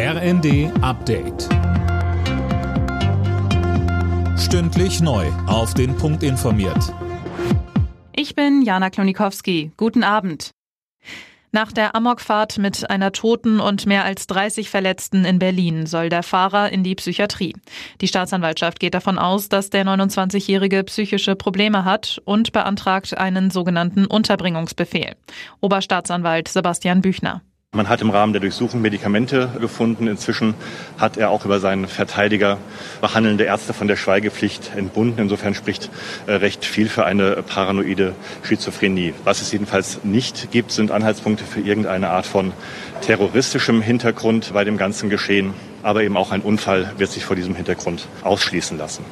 RND Update. Stündlich neu. Auf den Punkt informiert. Ich bin Jana Klonikowski. Guten Abend. Nach der Amokfahrt mit einer Toten und mehr als 30 Verletzten in Berlin soll der Fahrer in die Psychiatrie. Die Staatsanwaltschaft geht davon aus, dass der 29-Jährige psychische Probleme hat und beantragt einen sogenannten Unterbringungsbefehl. Oberstaatsanwalt Sebastian Büchner. Man hat im Rahmen der Durchsuchung Medikamente gefunden. Inzwischen hat er auch über seinen Verteidiger behandelnde Ärzte von der Schweigepflicht entbunden. Insofern spricht äh, recht viel für eine paranoide Schizophrenie. Was es jedenfalls nicht gibt, sind Anhaltspunkte für irgendeine Art von terroristischem Hintergrund bei dem ganzen Geschehen. Aber eben auch ein Unfall wird sich vor diesem Hintergrund ausschließen lassen.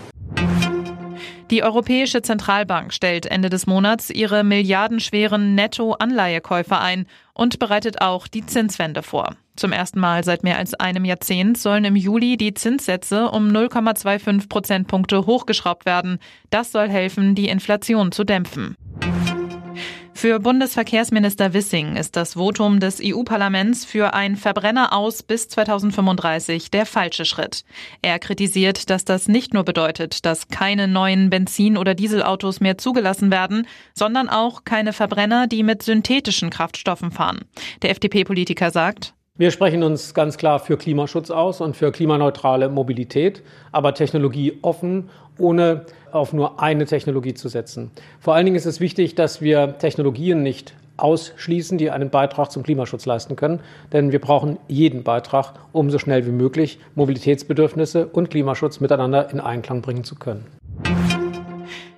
Die Europäische Zentralbank stellt Ende des Monats ihre milliardenschweren Netto-Anleihekäufe ein und bereitet auch die Zinswende vor. Zum ersten Mal seit mehr als einem Jahrzehnt sollen im Juli die Zinssätze um 0,25 Prozentpunkte hochgeschraubt werden. Das soll helfen, die Inflation zu dämpfen. Für Bundesverkehrsminister Wissing ist das Votum des EU-Parlaments für ein Verbrenner aus bis 2035 der falsche Schritt. Er kritisiert, dass das nicht nur bedeutet, dass keine neuen Benzin- oder Dieselautos mehr zugelassen werden, sondern auch keine Verbrenner, die mit synthetischen Kraftstoffen fahren. Der FDP-Politiker sagt, wir sprechen uns ganz klar für Klimaschutz aus und für klimaneutrale Mobilität, aber technologieoffen, ohne auf nur eine Technologie zu setzen. Vor allen Dingen ist es wichtig, dass wir Technologien nicht ausschließen, die einen Beitrag zum Klimaschutz leisten können. Denn wir brauchen jeden Beitrag, um so schnell wie möglich Mobilitätsbedürfnisse und Klimaschutz miteinander in Einklang bringen zu können.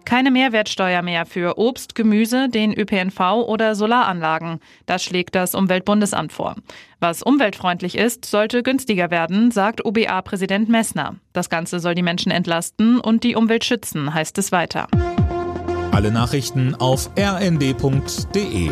Keine Mehrwertsteuer mehr für Obst, Gemüse, den ÖPNV oder Solaranlagen. Das schlägt das Umweltbundesamt vor. Was umweltfreundlich ist, sollte günstiger werden, sagt OBA-Präsident Messner. Das Ganze soll die Menschen entlasten und die Umwelt schützen, heißt es weiter. Alle Nachrichten auf rnd.de